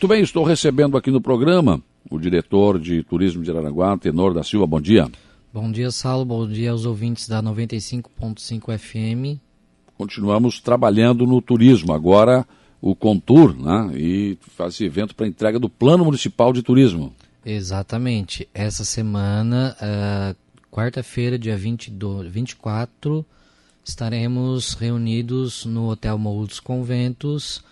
Muito bem, estou recebendo aqui no programa o diretor de turismo de Araranguá, Tenor da Silva. Bom dia. Bom dia, Saulo. Bom dia aos ouvintes da 95.5 FM. Continuamos trabalhando no turismo. Agora o Contur, né? E faz esse evento para entrega do Plano Municipal de Turismo. Exatamente. Essa semana, uh, quarta-feira, dia 22, 24, estaremos reunidos no Hotel Morro dos Conventos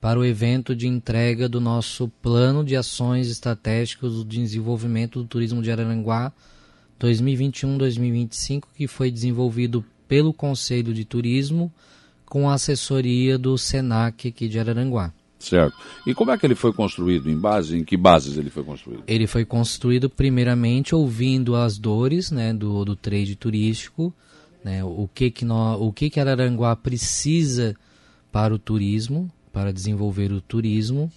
para o evento de entrega do nosso Plano de Ações Estratégicas de Desenvolvimento do Turismo de Araranguá 2021-2025, que foi desenvolvido pelo Conselho de Turismo com a assessoria do SENAC aqui de Araranguá. Certo. E como é que ele foi construído? Em base, em que bases ele foi construído? Ele foi construído primeiramente ouvindo as dores, né, do, do trade turístico, né, o que que nós, o que que Araranguá precisa para o turismo, para desenvolver o turismo,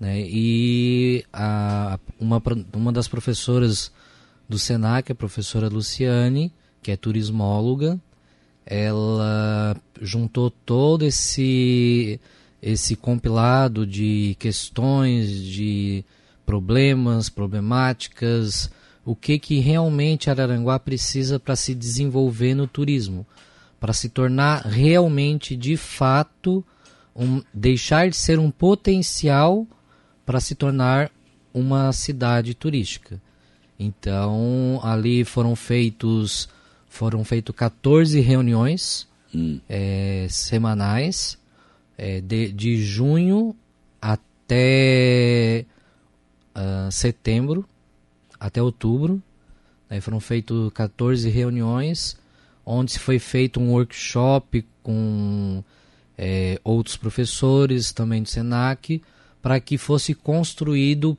né, e a, uma, uma das professoras do Senac, a professora Luciane, que é turismóloga, ela juntou todo esse esse compilado de questões, de problemas, problemáticas, o que que realmente Araranguá precisa para se desenvolver no turismo, para se tornar realmente de fato um, deixar de ser um potencial para se tornar uma cidade turística. Então ali foram feitos foram feitos 14 reuniões hum. é, semanais é, de, de junho até uh, setembro, até outubro. Aí foram feitas 14 reuniões, onde foi feito um workshop com é, outros professores também do SENAC, para que fosse construído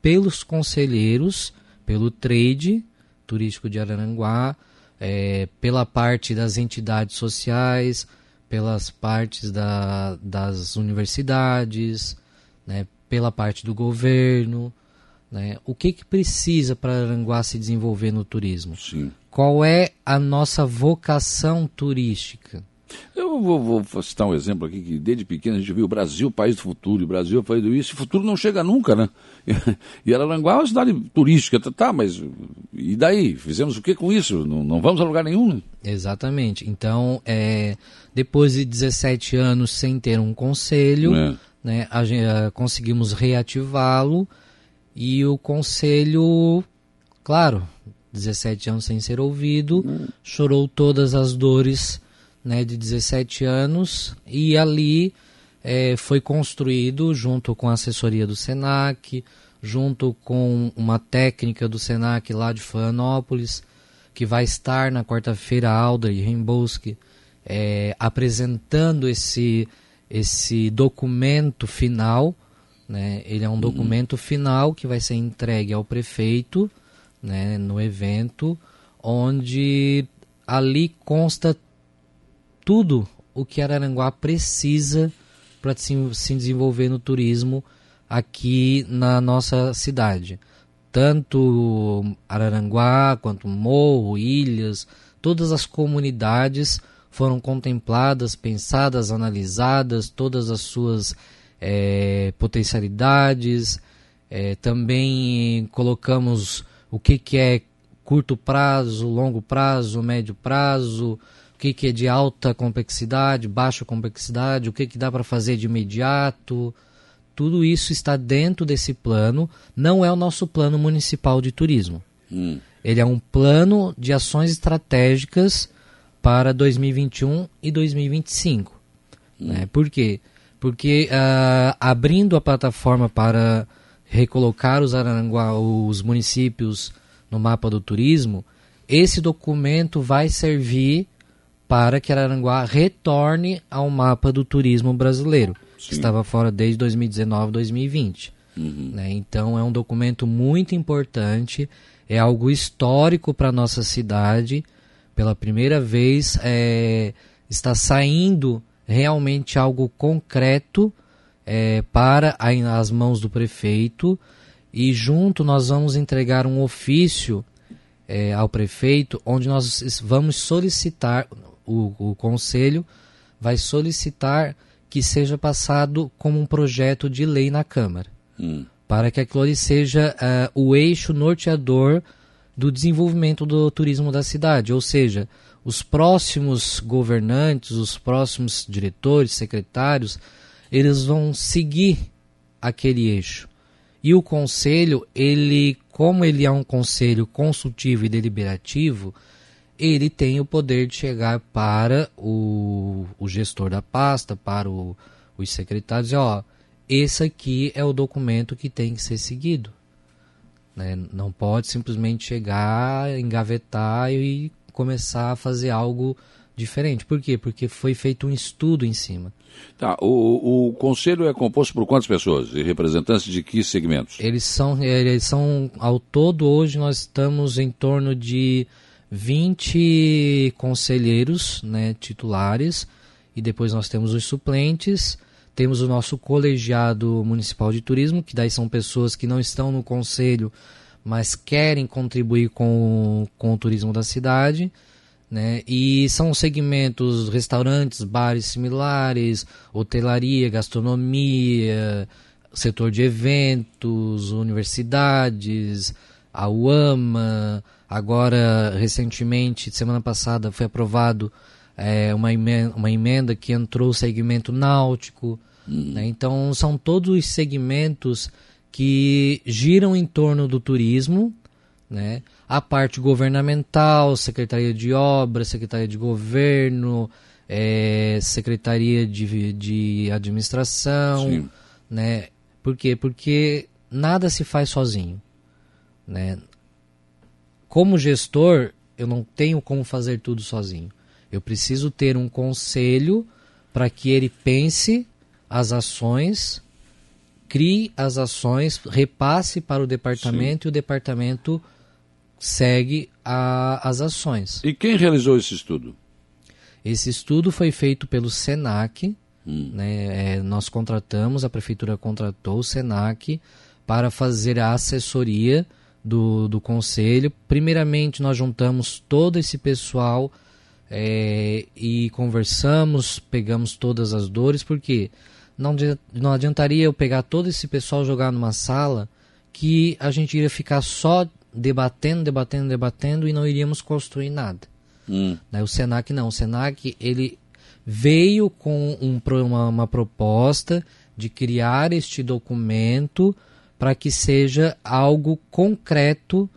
pelos conselheiros, pelo trade turístico de Araranguá, é, pela parte das entidades sociais, pelas partes da, das universidades, né, pela parte do governo. Né? O que, que precisa para Aranguá se desenvolver no turismo? Sim. Qual é a nossa vocação turística? Eu vou, vou, citar um exemplo aqui que desde pequeno a gente viu o Brasil, país do futuro, o Brasil, o país do isso, o futuro não chega nunca, né? E Araranguá é uma cidade turística, tá, tá, mas e daí? Fizemos o que com isso? Não, não vamos a lugar nenhum, né? Exatamente. Então, é, depois de 17 anos sem ter um conselho, é. né, a a, conseguimos reativá-lo e o conselho, claro, 17 anos sem ser ouvido, hum. chorou todas as dores né, de 17 anos e ali é, foi construído junto com a assessoria do Senac, junto com uma técnica do Senac lá de Florianópolis, que vai estar na quarta-feira, Audrey Rimbolski, é, apresentando esse, esse documento final. Né? Ele é um uhum. documento final que vai ser entregue ao prefeito né, no evento, onde ali consta tudo o que Araranguá precisa para se, se desenvolver no turismo aqui na nossa cidade. Tanto Araranguá quanto Morro, Ilhas, todas as comunidades foram contempladas, pensadas, analisadas, todas as suas é, potencialidades. É, também colocamos o que, que é curto prazo, longo prazo, médio prazo, que, que é de alta complexidade, baixa complexidade, o que, que dá para fazer de imediato. Tudo isso está dentro desse plano. Não é o nosso plano municipal de turismo. Hum. Ele é um plano de ações estratégicas para 2021 e 2025. Hum. Né? Por quê? Porque uh, abrindo a plataforma para recolocar os Araranguá, os municípios no mapa do turismo, esse documento vai servir para que Araranguá retorne ao mapa do turismo brasileiro, Sim. que estava fora desde 2019, 2020. Uhum. Né? Então é um documento muito importante, é algo histórico para a nossa cidade. Pela primeira vez é, está saindo realmente algo concreto é, para as mãos do prefeito e junto nós vamos entregar um ofício é, ao prefeito onde nós vamos solicitar o, o conselho vai solicitar que seja passado como um projeto de lei na Câmara, hum. para que aquilo ali seja uh, o eixo norteador do desenvolvimento do turismo da cidade, ou seja, os próximos governantes, os próximos diretores, secretários, eles vão seguir aquele eixo. E o conselho, ele, como ele é um conselho consultivo e deliberativo, ele tem o poder de chegar para o, o gestor da pasta, para o, os secretários, e ó, esse aqui é o documento que tem que ser seguido. Né? Não pode simplesmente chegar, engavetar e começar a fazer algo diferente. Por quê? Porque foi feito um estudo em cima. Tá, o, o conselho é composto por quantas pessoas? E representantes de que segmentos? Eles são, eles são, ao todo, hoje nós estamos em torno de 20 conselheiros né, titulares, e depois nós temos os suplentes, temos o nosso colegiado municipal de turismo, que daí são pessoas que não estão no conselho, mas querem contribuir com, com o turismo da cidade. Né? E são segmentos restaurantes, bares similares, hotelaria, gastronomia, setor de eventos, universidades, a UAMA. Agora, recentemente, semana passada, foi aprovado é, uma, emenda, uma emenda que entrou o segmento náutico. Hum. Né? Então, são todos os segmentos que giram em torno do turismo, né? a parte governamental, Secretaria de Obras, Secretaria de Governo, é, Secretaria de, de Administração, Sim. né? Por quê? Porque nada se faz sozinho, né? Como gestor, eu não tenho como fazer tudo sozinho. Eu preciso ter um conselho para que ele pense as ações, crie as ações, repasse para o departamento Sim. e o departamento segue a, as ações. E quem realizou esse estudo? Esse estudo foi feito pelo SENAC. Hum. Né, é, nós contratamos, a prefeitura contratou o SENAC para fazer a assessoria do, do conselho. Primeiramente, nós juntamos todo esse pessoal é, e conversamos, pegamos todas as dores, porque não, não adiantaria eu pegar todo esse pessoal jogar numa sala que a gente iria ficar só debatendo, debatendo, debatendo e não iríamos construir nada. Hum. Né? O Senac não. O Senac ele veio com um, uma, uma proposta de criar este documento para que seja algo concreto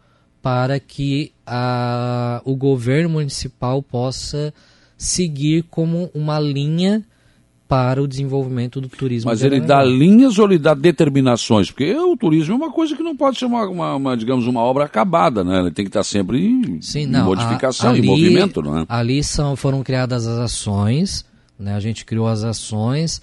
para que a, o governo municipal possa seguir como uma linha para o desenvolvimento do turismo. Mas ele dá linhas ou ele dá determinações? Porque o turismo é uma coisa que não pode ser uma, uma, uma digamos, uma obra acabada, né? Ele tem que estar sempre em, Sim, não, em modificação, a, ali, em movimento, não é? Ali são, foram criadas as ações, né? A gente criou as ações,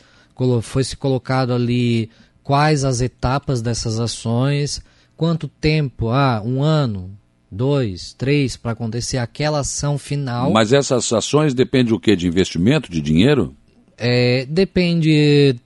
foi se colocado ali quais as etapas dessas ações, quanto tempo, ah, um ano, dois, três, para acontecer aquela ação final. Mas essas ações dependem o quê? De investimento, de dinheiro? É, depende,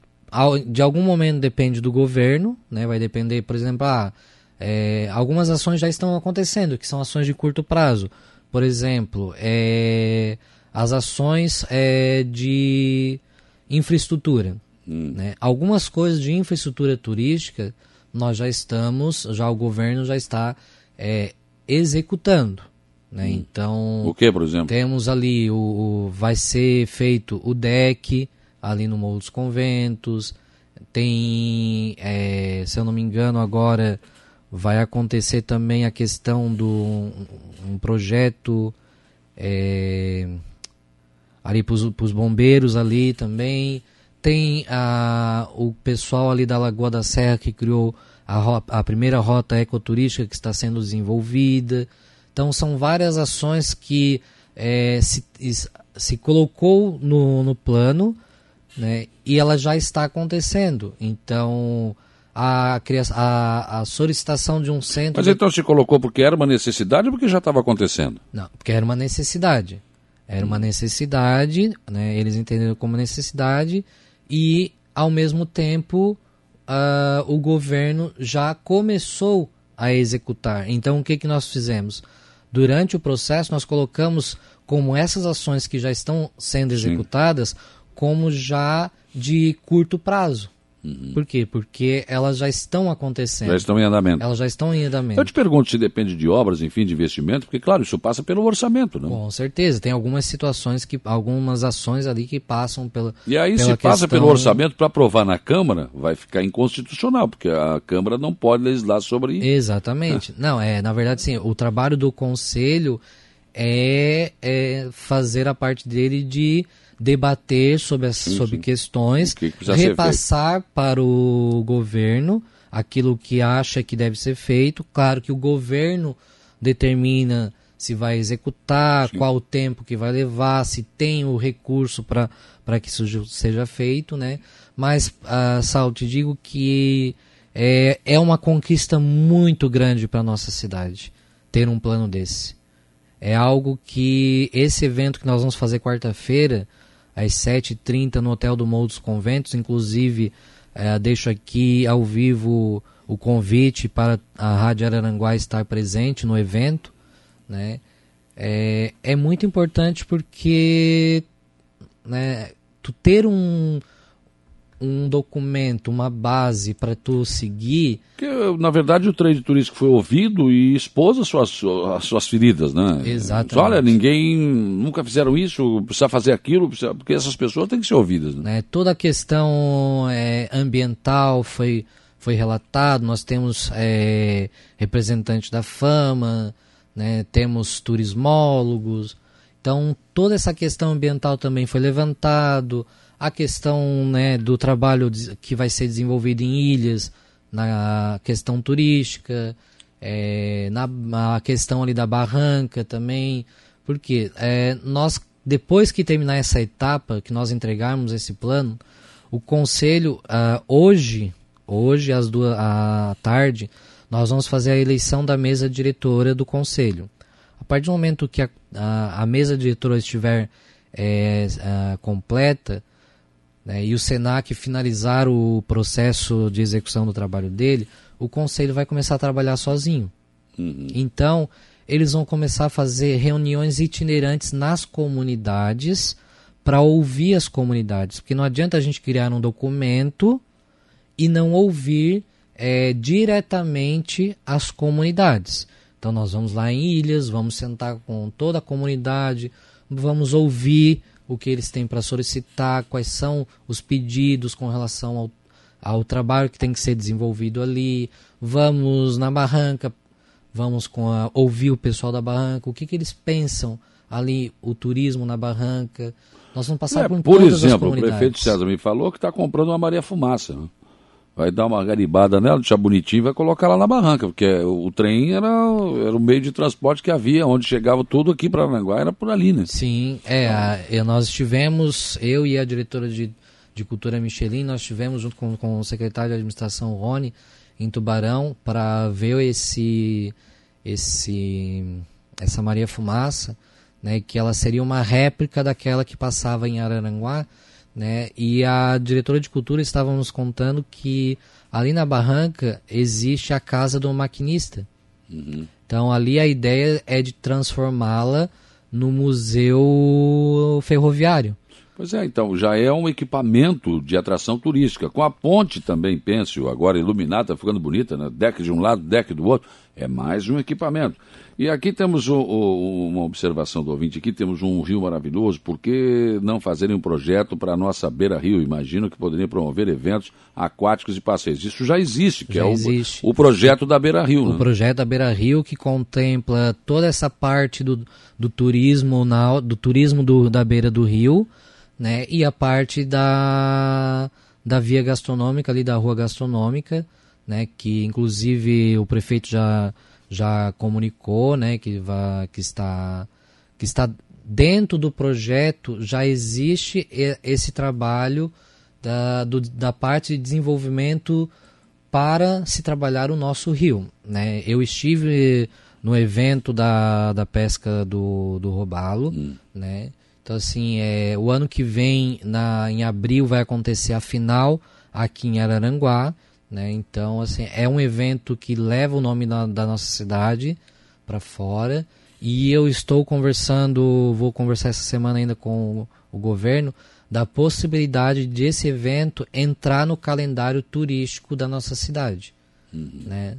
de algum momento depende do governo, né? vai depender, por exemplo, ah, é, algumas ações já estão acontecendo, que são ações de curto prazo. Por exemplo, é, as ações é, de infraestrutura. Hum. Né? Algumas coisas de infraestrutura turística nós já estamos, já o governo já está é, executando. Né? Hum. Então, o que, por exemplo? Temos ali o, o, vai ser feito o deck ali no Morro dos Conventos. Tem, é, se eu não me engano, agora vai acontecer também a questão do um, um projeto é, ali para os bombeiros ali também. Tem a, o pessoal ali da Lagoa da Serra que criou a, a primeira rota ecoturística que está sendo desenvolvida. Então são várias ações que é, se, se colocou no, no plano né, e ela já está acontecendo. Então a, a, a solicitação de um centro. Mas então se colocou porque era uma necessidade ou porque já estava acontecendo? Não, porque era uma necessidade. Era uma necessidade, né, eles entenderam como necessidade e ao mesmo tempo uh, o governo já começou a executar. Então o que, que nós fizemos? Durante o processo, nós colocamos como essas ações que já estão sendo executadas Sim. como já de curto prazo. Uhum. Por quê? Porque elas já estão acontecendo. Já estão em andamento. Elas já estão em andamento. Eu te pergunto se depende de obras, enfim, de investimento, porque, claro, isso passa pelo orçamento, né? Com certeza. Tem algumas situações, que algumas ações ali que passam pela. E aí, se passa pelo orçamento para aprovar na Câmara, vai ficar inconstitucional, porque a Câmara não pode legislar sobre isso. Exatamente. não, é, na verdade, sim, o trabalho do Conselho é, é fazer a parte dele de debater sobre, as, sim, sobre sim. questões, que que repassar para o governo aquilo que acha que deve ser feito. Claro que o governo determina se vai executar, sim. qual o tempo que vai levar, se tem o recurso para que isso seja feito, né? Mas, uh, Sal, te digo que é, é uma conquista muito grande para nossa cidade ter um plano desse. É algo que esse evento que nós vamos fazer quarta-feira, às 7h30 no Hotel do Morro dos Conventos. Inclusive, é, deixo aqui ao vivo o convite para a Rádio Araranguá estar presente no evento. Né? É, é muito importante porque né, tu ter um, um documento, uma base para tu seguir. Que, na verdade, o trade turístico foi ouvido e expôs as suas, as suas feridas, né? Exatamente. Olha, ninguém nunca fizeram isso, precisa fazer aquilo, precisa, porque essas pessoas têm que ser ouvidas. Né? É, toda a questão é, ambiental foi, foi relatado, nós temos é, representantes da fama, né, temos turismólogos, então toda essa questão ambiental também foi levantado a questão né, do trabalho que vai ser desenvolvido em ilhas, na questão turística, é, na a questão ali da barranca também, porque é, nós depois que terminar essa etapa, que nós entregarmos esse plano, o conselho uh, hoje, hoje às duas à tarde, nós vamos fazer a eleição da mesa diretora do conselho. A partir do momento que a, a, a mesa diretora estiver é, uh, completa, né, e o Senac finalizar o processo de execução do trabalho dele, o conselho vai começar a trabalhar sozinho. Uhum. Então, eles vão começar a fazer reuniões itinerantes nas comunidades para ouvir as comunidades. Porque não adianta a gente criar um documento e não ouvir é, diretamente as comunidades. Então, nós vamos lá em Ilhas, vamos sentar com toda a comunidade, vamos ouvir o que eles têm para solicitar, quais são os pedidos com relação ao, ao trabalho que tem que ser desenvolvido ali. Vamos na barranca, vamos com a, ouvir o pessoal da barranca, o que, que eles pensam ali, o turismo na barranca. Nós vamos passar é, por, por exemplo, o prefeito César me falou que está comprando uma Maria Fumaça. Né? Vai dar uma garibada nela, deixar bonitinho e vai colocar lá na barranca, porque o trem era, era o meio de transporte que havia, onde chegava tudo aqui para Aranguá, era por ali, né? Sim, é, a, nós estivemos, eu e a diretora de, de Cultura Michelin, nós estivemos junto com, com o secretário de administração Rony, em Tubarão, para ver esse, esse, essa Maria Fumaça, né, que ela seria uma réplica daquela que passava em Araranguá, né? E a diretora de cultura estava nos contando que ali na barranca existe a casa do maquinista. Uhum. Então ali a ideia é de transformá-la no museu ferroviário. Pois é, então já é um equipamento de atração turística. Com a ponte também, penso, agora iluminada, ficando bonita, né? deck de um lado, deck do outro, é mais um equipamento. E aqui temos o, o, uma observação do ouvinte, aqui temos um rio maravilhoso, por que não fazerem um projeto para a nossa beira-rio? Imagino que poderia promover eventos aquáticos e passeios. Isso já existe, que já é existe. O, o projeto da beira-rio. O né? projeto da beira-rio que contempla toda essa parte do, do turismo, na, do turismo do, da beira do rio, né? E a parte da, da via gastronômica, ali da rua gastronômica, né? Que inclusive o prefeito já, já comunicou, né? Que, vai, que, está, que está dentro do projeto, já existe esse trabalho da, do, da parte de desenvolvimento para se trabalhar o nosso rio. Né? Eu estive no evento da, da pesca do, do robalo, hum. né? Então, assim, é, o ano que vem, na, em abril, vai acontecer a final aqui em Araranguá. Né? Então, assim, é um evento que leva o nome da, da nossa cidade para fora. E eu estou conversando, vou conversar essa semana ainda com o, o governo, da possibilidade de esse evento entrar no calendário turístico da nossa cidade. Uhum. Né?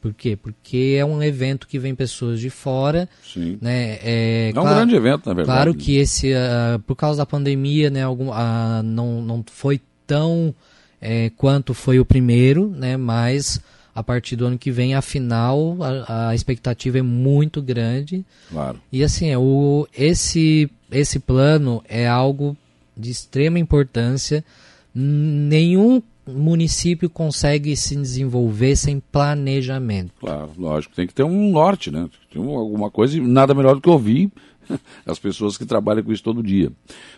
Por quê? Porque é um evento que vem pessoas de fora. Sim. Né? É, é um claro, grande evento, na verdade. Claro que esse, uh, por causa da pandemia, né, algum, uh, não, não foi tão é, quanto foi o primeiro, né, mas a partir do ano que vem, afinal, a, a expectativa é muito grande. Claro. E assim, é, o, esse, esse plano é algo de extrema importância. Nenhum município consegue se desenvolver sem planejamento. Claro, lógico, tem que ter um norte, né? Tem alguma coisa, nada melhor do que ouvir as pessoas que trabalham com isso todo dia.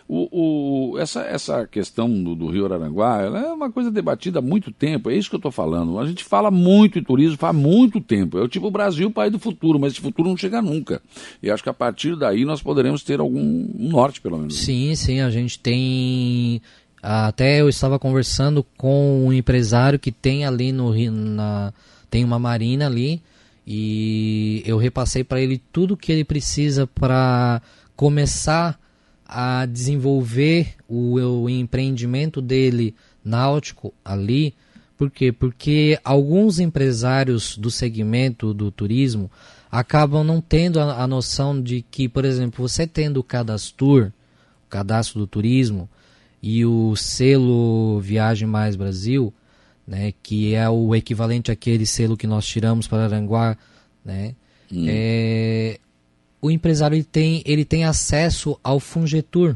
O, o, essa, essa questão do, do, Rio Araranguá é uma coisa debatida há muito tempo, é isso que eu estou falando. A gente fala muito em turismo faz muito tempo. É o tipo Brasil, país do futuro, mas esse futuro não chega nunca. E acho que a partir daí nós poderemos ter algum um norte, pelo menos. Sim, sim, a gente tem. Até eu estava conversando com um empresário que tem ali no Rio, na, tem uma marina ali e eu repassei para ele tudo que ele precisa para começar a desenvolver o, o, empreendimento dele náutico ali. Por quê? Porque alguns empresários do segmento do turismo acabam não tendo a, a noção de que, por exemplo, você tendo o cadastro, o cadastro do turismo e o selo Viagem Mais Brasil, né, que é o equivalente àquele selo que nós tiramos para Aranguá, né, hum. é, o empresário ele tem, ele tem acesso ao Fungetur,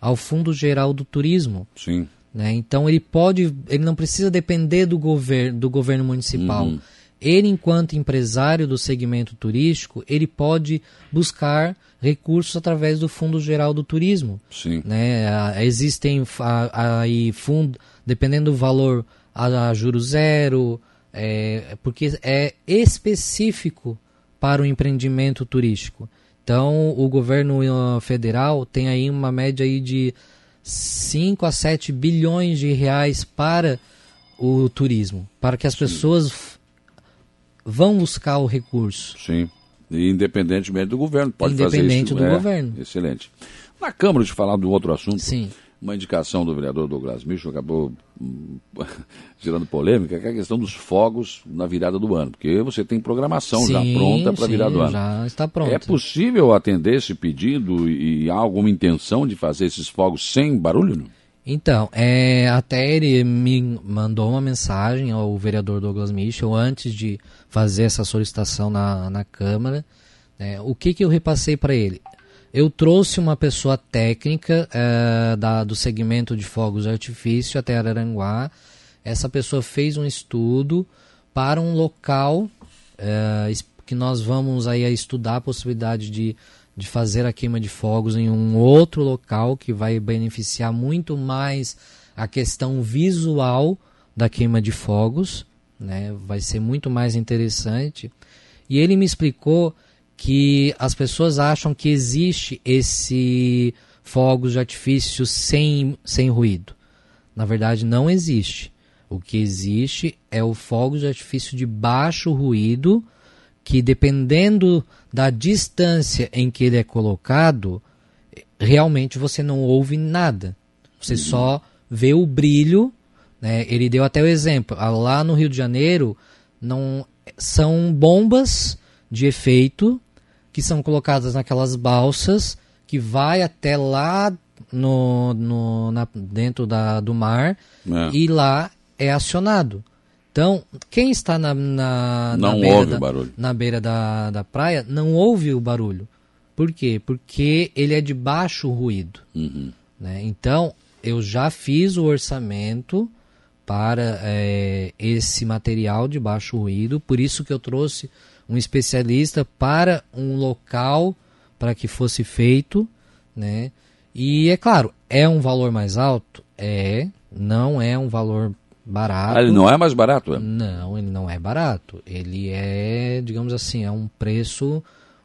ao Fundo Geral do Turismo. Sim. Né? Então ele pode, ele não precisa depender do, governo do governo municipal. Uhum. Ele, enquanto empresário do segmento turístico, ele pode buscar recursos através do Fundo Geral do Turismo. Sim. Né? Existem aí fundo, dependendo do valor, a, a juro zero, é, porque é específico para o empreendimento turístico. Então, o governo uh, federal tem aí uma média aí de 5 a 7 bilhões de reais para o turismo, para que as Sim. pessoas vão buscar o recurso. Sim, independentemente do governo, pode fazer isso. Independente do é, governo. Excelente. Na Câmara, de falar do outro assunto, Sim uma indicação do vereador Douglas Micho acabou hum, gerando polêmica, que é a questão dos fogos na virada do ano, porque você tem programação sim, já pronta para a virada do ano. Já está pronto. É possível atender esse pedido e há alguma intenção de fazer esses fogos sem barulho? Então, é, até ele me mandou uma mensagem ao vereador Douglas Michel antes de fazer essa solicitação na, na Câmara. Né, o que, que eu repassei para ele? Eu trouxe uma pessoa técnica é, da, do segmento de fogos de artifício até Araranguá. Essa pessoa fez um estudo para um local é, que nós vamos aí estudar a possibilidade de, de fazer a queima de fogos em um outro local que vai beneficiar muito mais a questão visual da queima de fogos, né? Vai ser muito mais interessante. E ele me explicou que as pessoas acham que existe esse fogos de artifício sem, sem ruído. Na verdade, não existe. O que existe é o fogo de artifício de baixo ruído, que dependendo da distância em que ele é colocado, realmente você não ouve nada. Você uhum. só vê o brilho. Né? Ele deu até o exemplo. Lá no Rio de Janeiro, não são bombas de efeito que são colocadas naquelas balsas que vai até lá no, no na, dentro da, do mar é. e lá é acionado. Então, quem está na, na, na beira, da, na beira da, da praia não ouve o barulho. Por quê? Porque ele é de baixo ruído. Uhum. Né? Então, eu já fiz o orçamento para é, esse material de baixo ruído, por isso que eu trouxe um especialista para um local para que fosse feito, né? E é claro, é um valor mais alto? É, não é um valor barato. Ah, ele não é mais barato? É? Não, ele não é barato. Ele é, digamos assim, é um preço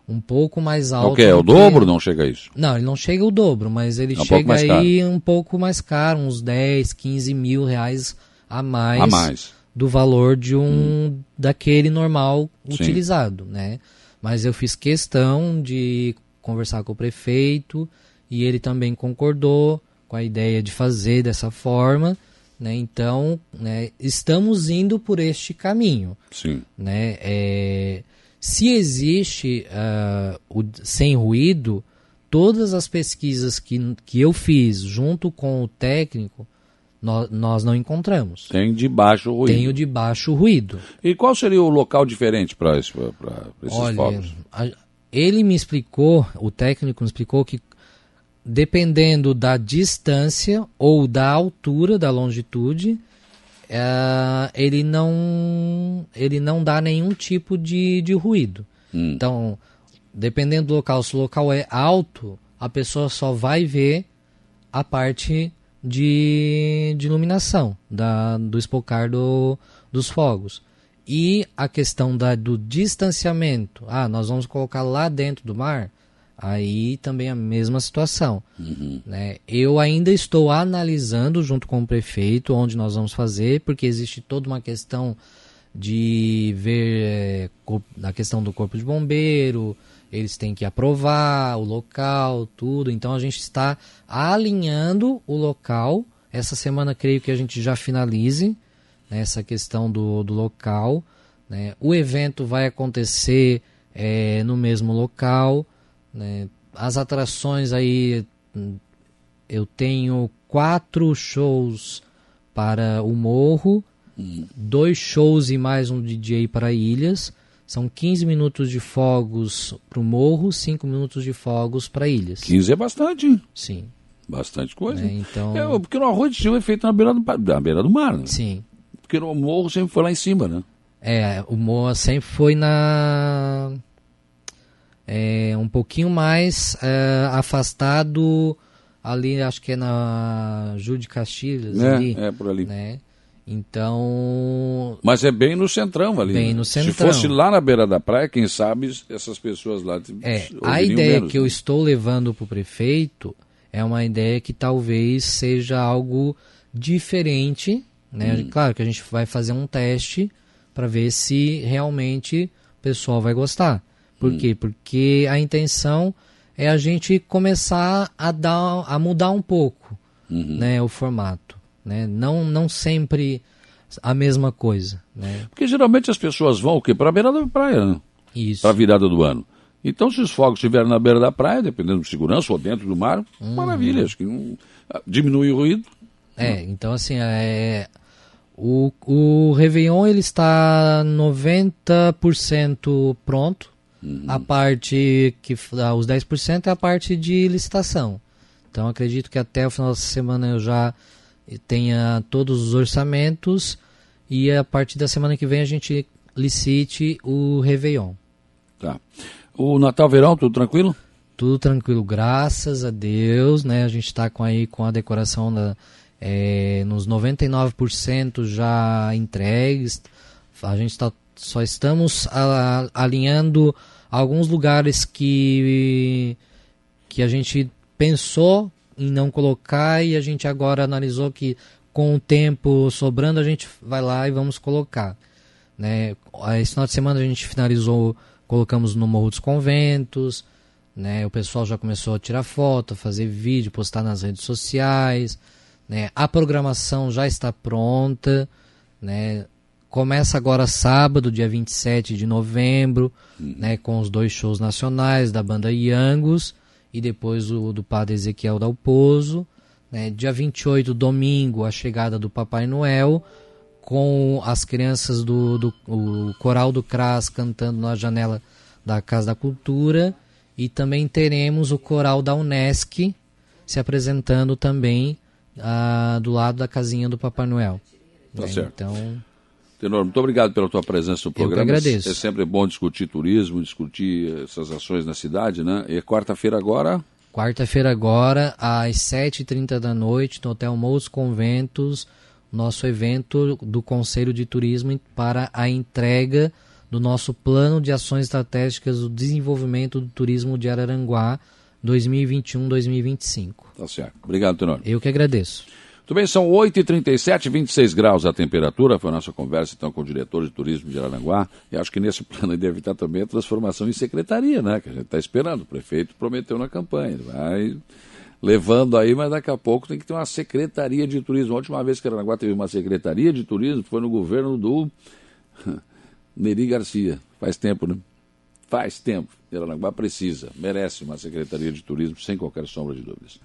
um pouco mais alto. O que? É o dobro não chega a isso? Não, ele não chega o dobro, mas ele é um chega aí caro. um pouco mais caro, uns 10, 15 mil reais a mais. A mais do valor de um hum. daquele normal Sim. utilizado, né? Mas eu fiz questão de conversar com o prefeito e ele também concordou com a ideia de fazer dessa forma. Né? Então, né, estamos indo por este caminho. Sim. Né? É, se existe uh, o sem ruído, todas as pesquisas que, que eu fiz junto com o técnico, nós, nós não encontramos. Tem de baixo ruído. Tem o de baixo ruído. E qual seria o local diferente para esses Olha, fogos? A, ele me explicou, o técnico me explicou que dependendo da distância ou da altura, da longitude, é, ele, não, ele não dá nenhum tipo de, de ruído. Hum. Então, dependendo do local, se o local é alto, a pessoa só vai ver a parte de, de iluminação da, do espocar do, dos fogos. E a questão da, do distanciamento, ah, nós vamos colocar lá dentro do mar, aí também a mesma situação. Uhum. Né? Eu ainda estou analisando junto com o prefeito onde nós vamos fazer, porque existe toda uma questão de ver é, a questão do corpo de bombeiro, eles têm que aprovar o local, tudo. Então a gente está alinhando o local. Essa semana creio que a gente já finalize né, essa questão do, do local. Né? O evento vai acontecer é, no mesmo local. Né? As atrações aí, eu tenho quatro shows para o Morro, hum. dois shows e mais um DJ para Ilhas. São 15 minutos de fogos para o Morro, 5 minutos de fogos para Ilhas. 15 é bastante, hein? Sim. Bastante coisa. É, então... É, porque no arroz de Silva é feito na beira do, na beira do mar, né? Sim porque o morro sempre foi lá em cima, né? É, o morro sempre foi na. É, um pouquinho mais é, afastado ali, acho que é na Júlio de Castilhos. É, ali, é por ali. Né? Então. Mas é bem no centrão ali. Bem né? no centrão. Se fosse lá na beira da praia, quem sabe essas pessoas lá. É, a ideia menos, que né? eu estou levando para o prefeito é uma ideia que talvez seja algo diferente né? Hum. Claro que a gente vai fazer um teste para ver se realmente o pessoal vai gostar. Por hum. quê? Porque a intenção é a gente começar a dar a mudar um pouco uhum. né, o formato. Né? Não, não sempre a mesma coisa. Né? Porque geralmente as pessoas vão o quê? Para a beira da praia, né? Isso. Para a virada do ano. Então, se os fogos estiverem na beira da praia, dependendo de segurança ou dentro do mar, uhum. maravilha. Acho que não, diminui o ruído. É, então assim, é, o, o Réveillon ele está 90% pronto. Uhum. A parte que ah, os 10% é a parte de licitação. Então acredito que até o final da semana eu já tenha todos os orçamentos e a partir da semana que vem a gente licite o Réveillon. Tá. O Natal Verão, tudo tranquilo? Tudo tranquilo, graças a Deus, né? A gente está com aí com a decoração da é, nos 99% já entregues. A gente tá, só estamos a, alinhando alguns lugares que, que a gente pensou em não colocar e a gente agora analisou que com o tempo sobrando a gente vai lá e vamos colocar. Né? Esse final de semana a gente finalizou, colocamos no Morro dos Conventos, né? o pessoal já começou a tirar foto, fazer vídeo, postar nas redes sociais. Né? A programação já está pronta. Né? Começa agora sábado, dia 27 de novembro, uhum. né? com os dois shows nacionais da banda Yangos e depois o do Padre Ezequiel Dalpozo. Né? Dia 28, domingo, a chegada do Papai Noel, com as crianças do, do o Coral do CRAS cantando na janela da Casa da Cultura. E também teremos o Coral da Unesc se apresentando também ah, do lado da casinha do Papai Noel. Tá né? certo. Então. Tenor, muito obrigado pela tua presença no programa. Eu que agradeço. É sempre bom discutir turismo, discutir essas ações na cidade, né? E quarta-feira agora? Quarta-feira agora, às 7h30 da noite, no Hotel Mous Conventos, nosso evento do Conselho de Turismo para a entrega do nosso plano de ações estratégicas do desenvolvimento do turismo de Araranguá 2021-2025. Tá certo. Obrigado, Tenor. Eu que agradeço. Muito bem, são 8h37, 26 graus a temperatura. Foi a nossa conversa então com o diretor de turismo de Aranguá. E acho que nesse plano deve estar também a transformação em secretaria, né? Que a gente está esperando. O prefeito prometeu na campanha. Vai levando aí, mas daqui a pouco tem que ter uma secretaria de turismo. A última vez que Aranaguá teve uma secretaria de turismo foi no governo do Neri Garcia. Faz tempo, né? Faz tempo. Aranaguá precisa, merece uma secretaria de turismo, sem qualquer sombra de dúvidas.